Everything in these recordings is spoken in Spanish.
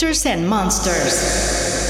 Masters and Monsters.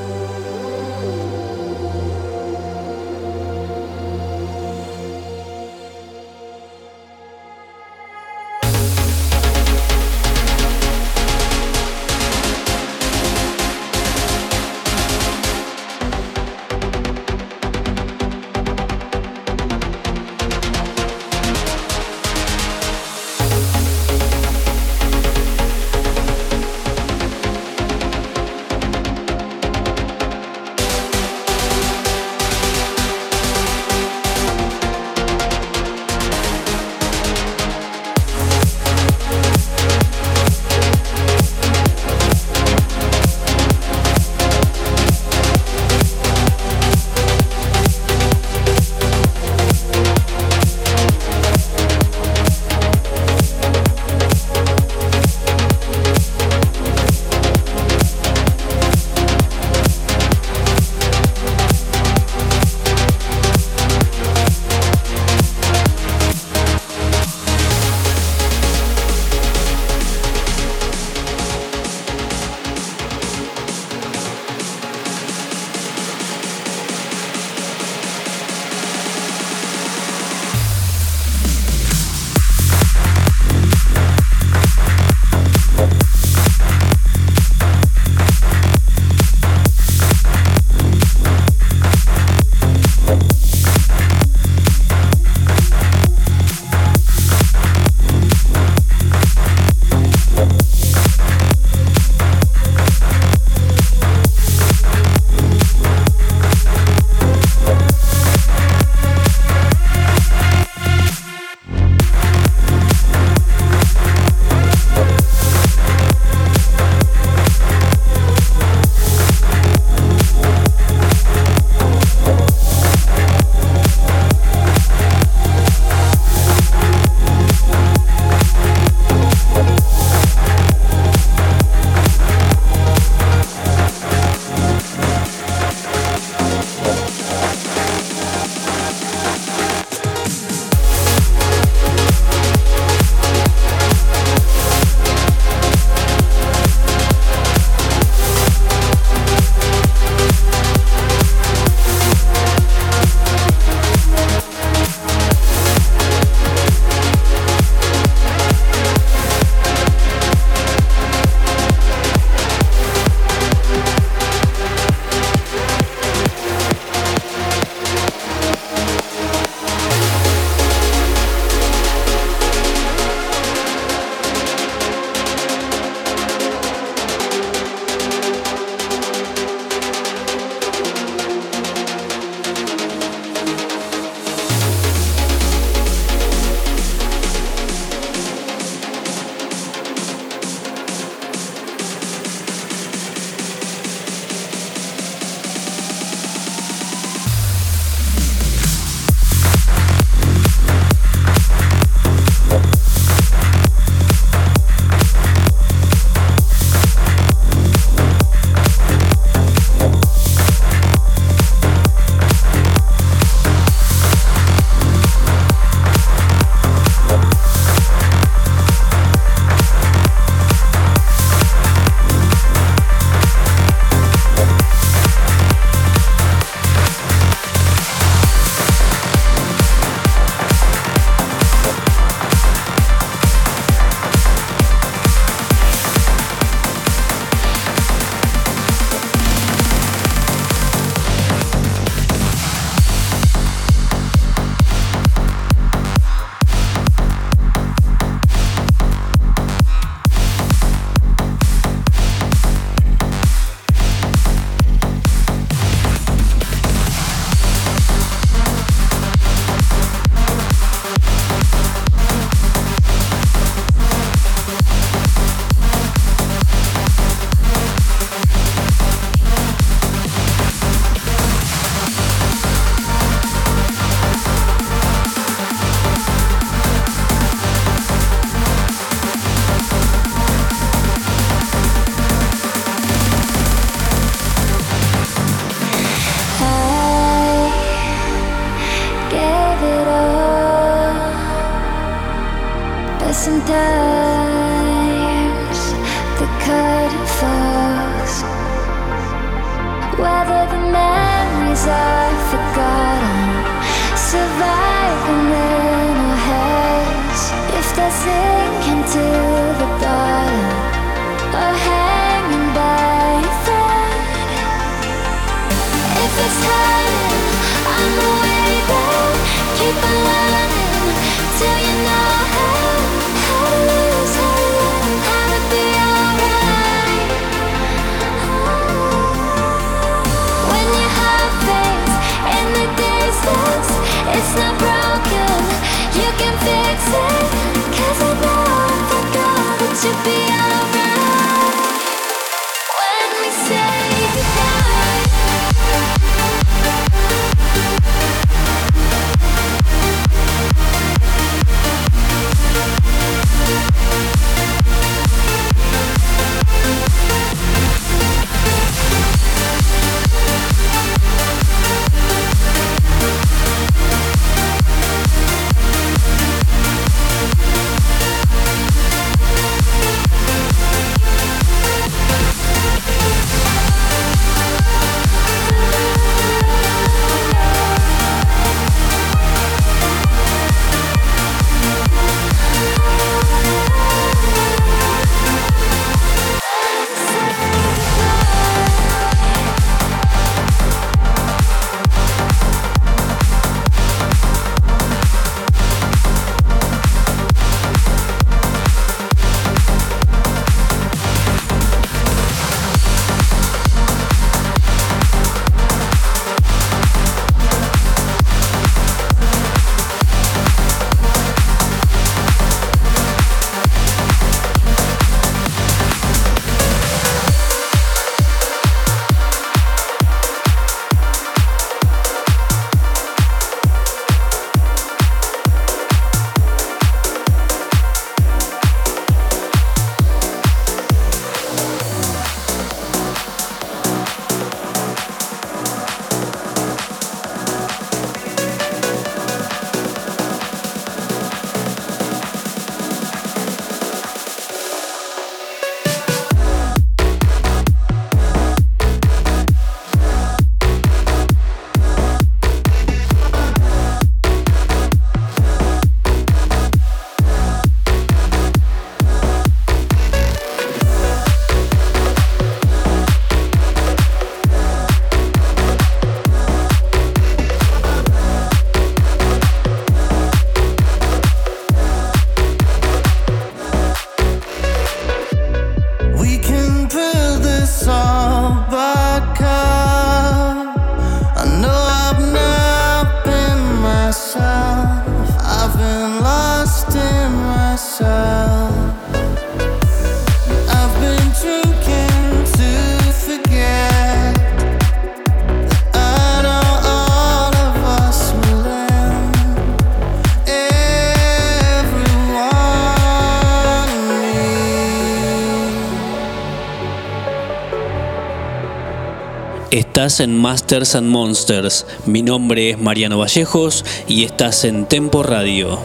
Estás en Masters and Monsters. Mi nombre es Mariano Vallejos y estás en Tempo Radio.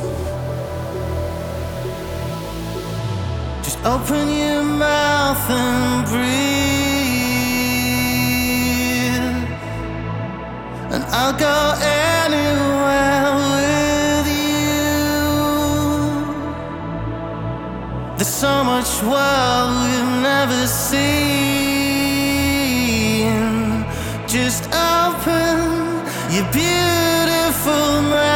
Just open your mouth and breathe. And I'll go anywhere with you. There's so much world we've never seen. Beautiful mouth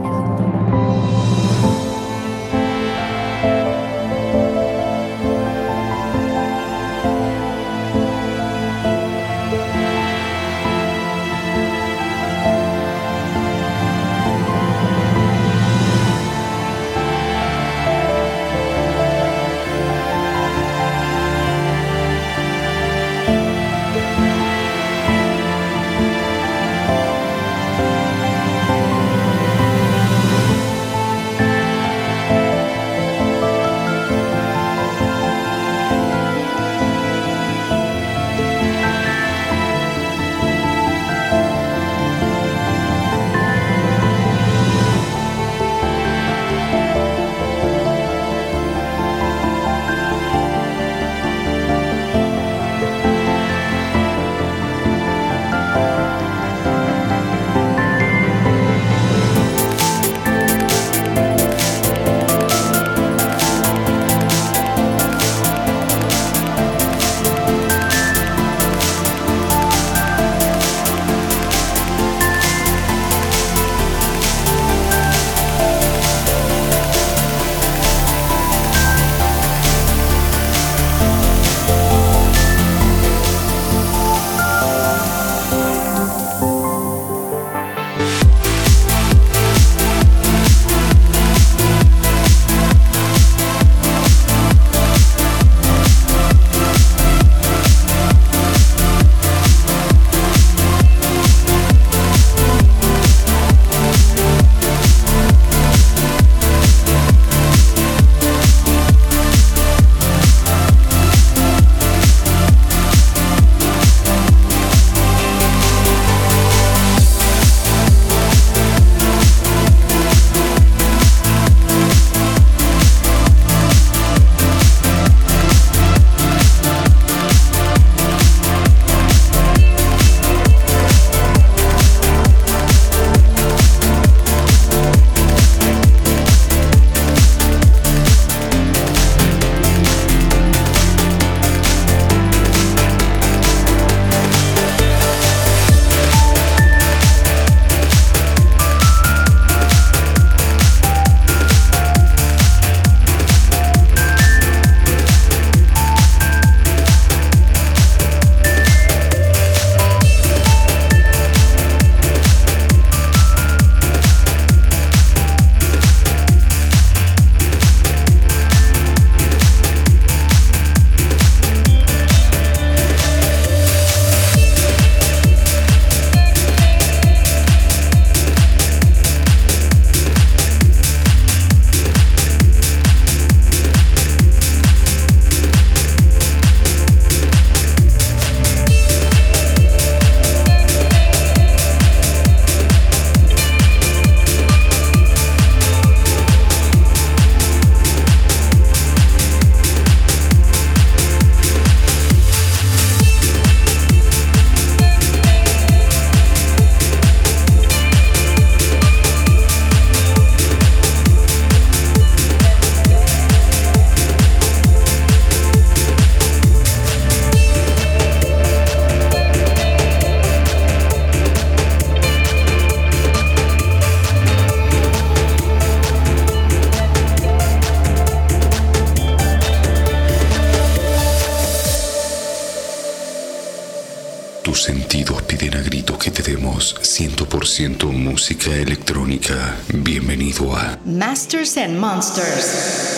Masters and Monsters.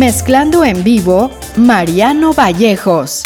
Mezclando en vivo, Mariano Vallejos.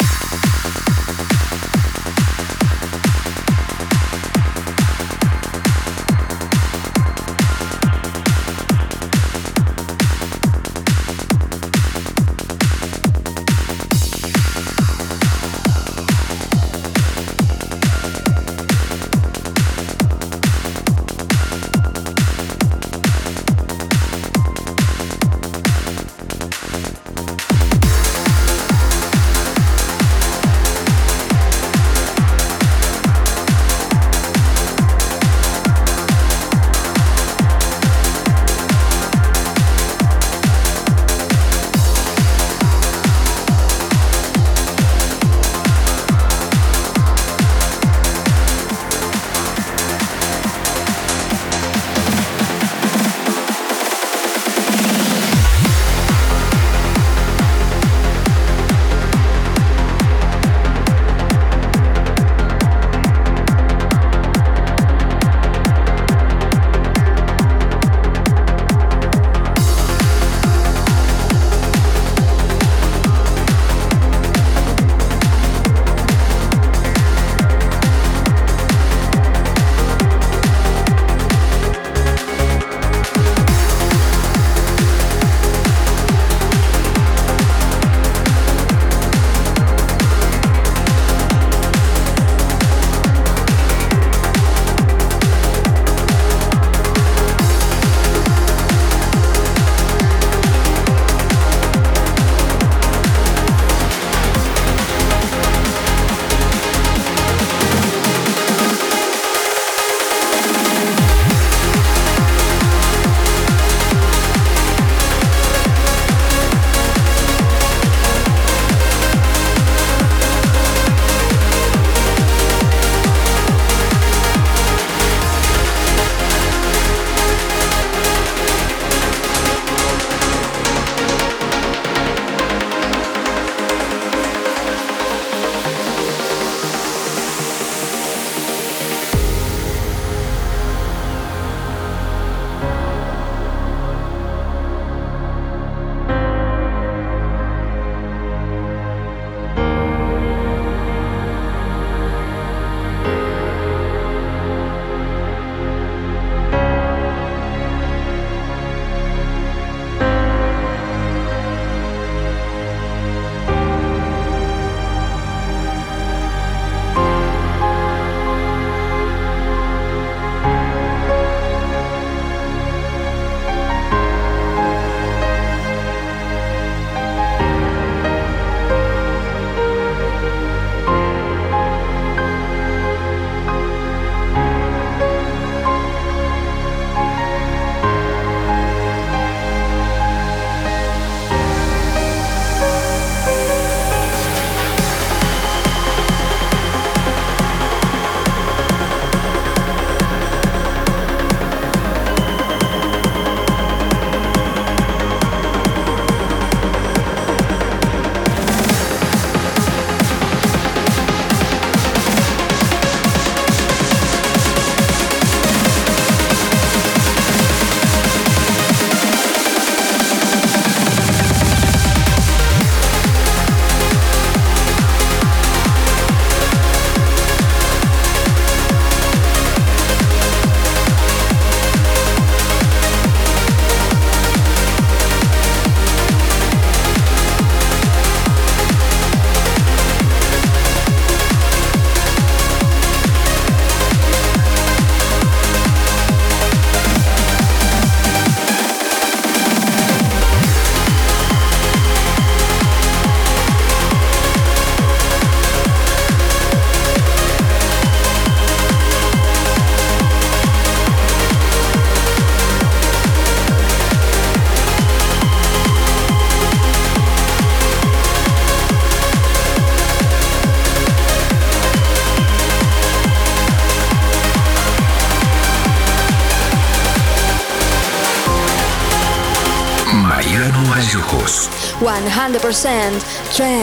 100% trance.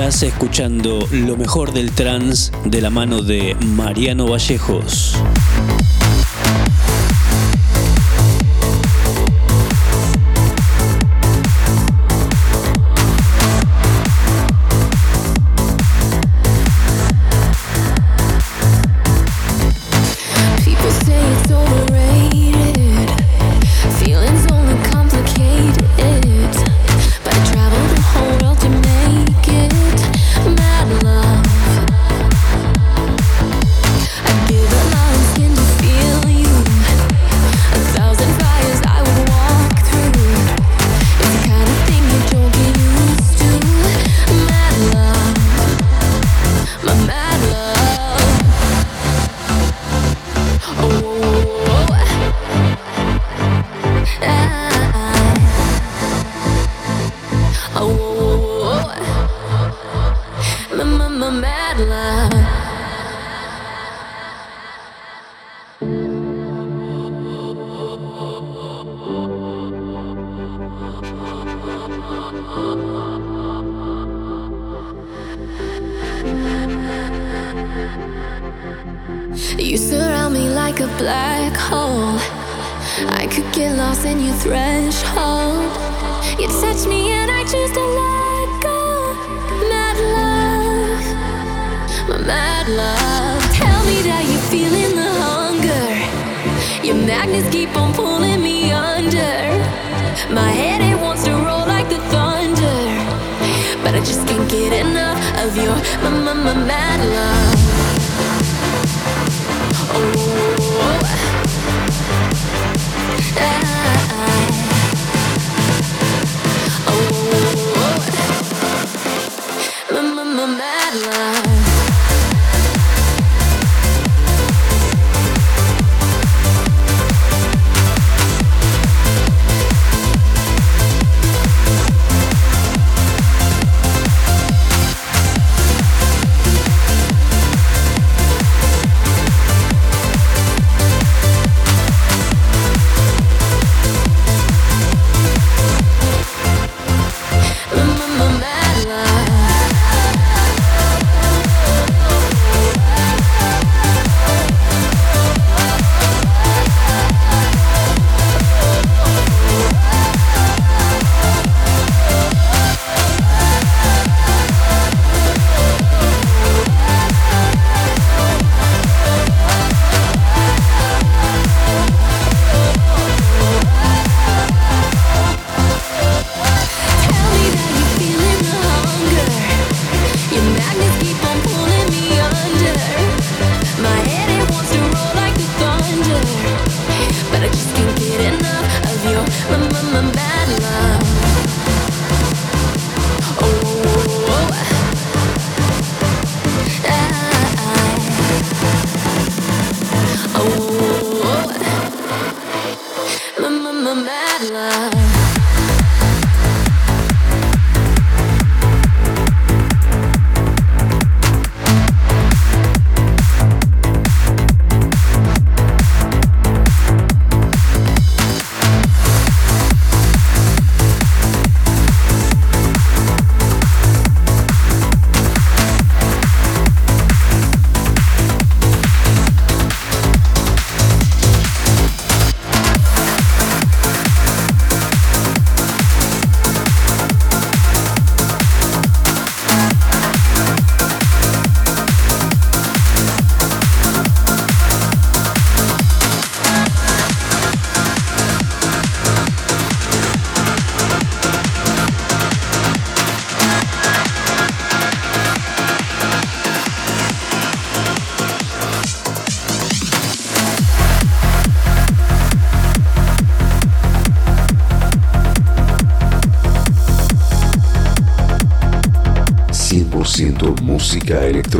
Estás escuchando lo mejor del trans de la mano de Mariano Vallejos. magnets keep on pulling me under. My head it wants to roll like the thunder, but I just can't get enough of your my, my, my mad love. Oh. I, oh. oh. My, my, my mad love. Música.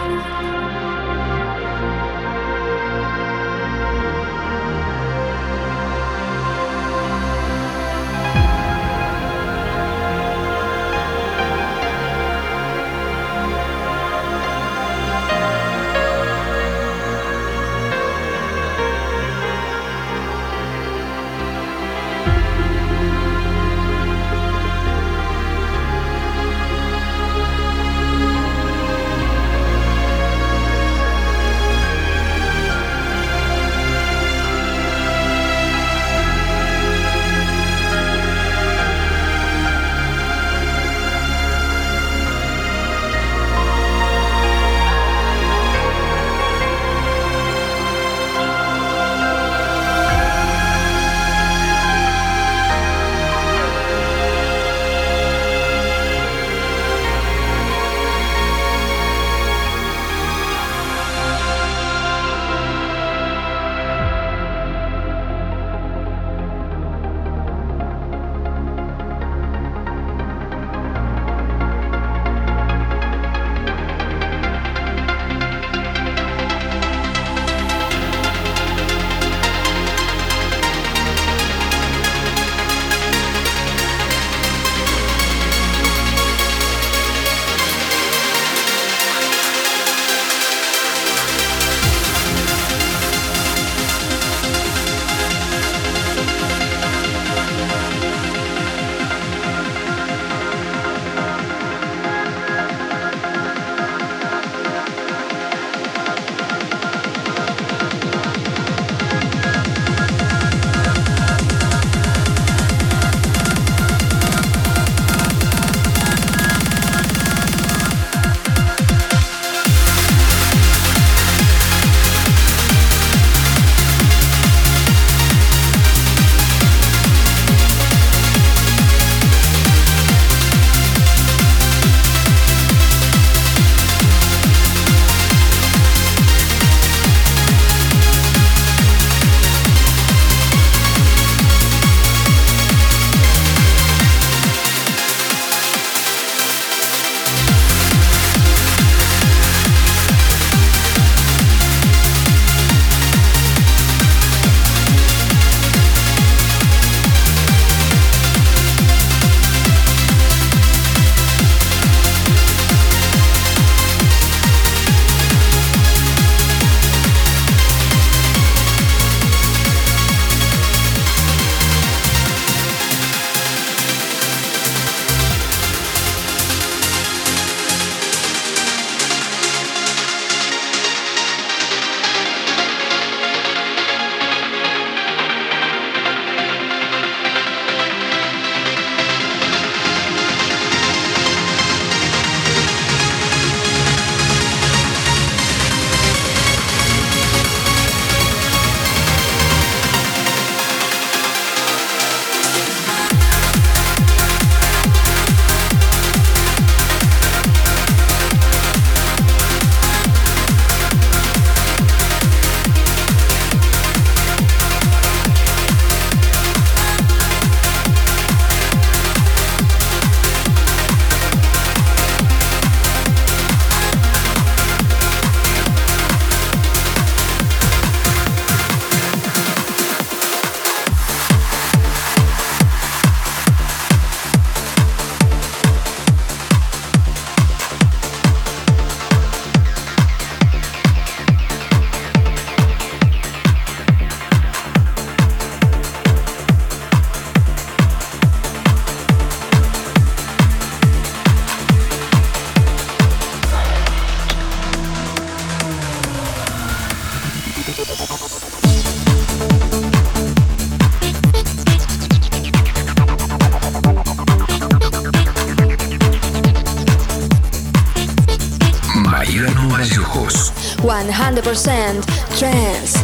100% trance.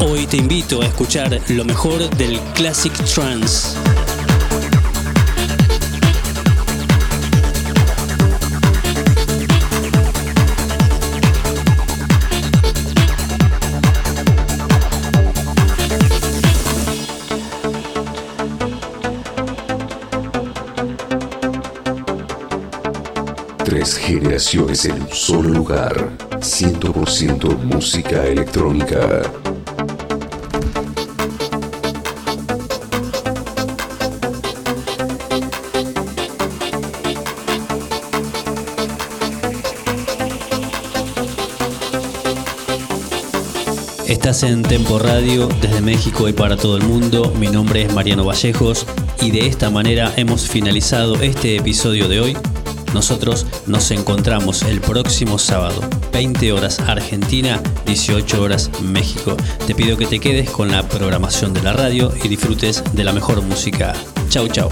Hoy te invito a escuchar lo mejor del Classic Trance. Generaciones en un solo lugar. 100% música electrónica. Estás en Tempo Radio desde México y para todo el mundo. Mi nombre es Mariano Vallejos y de esta manera hemos finalizado este episodio de hoy. Nosotros nos encontramos el próximo sábado, 20 horas Argentina, 18 horas México. Te pido que te quedes con la programación de la radio y disfrutes de la mejor música. Chau chau.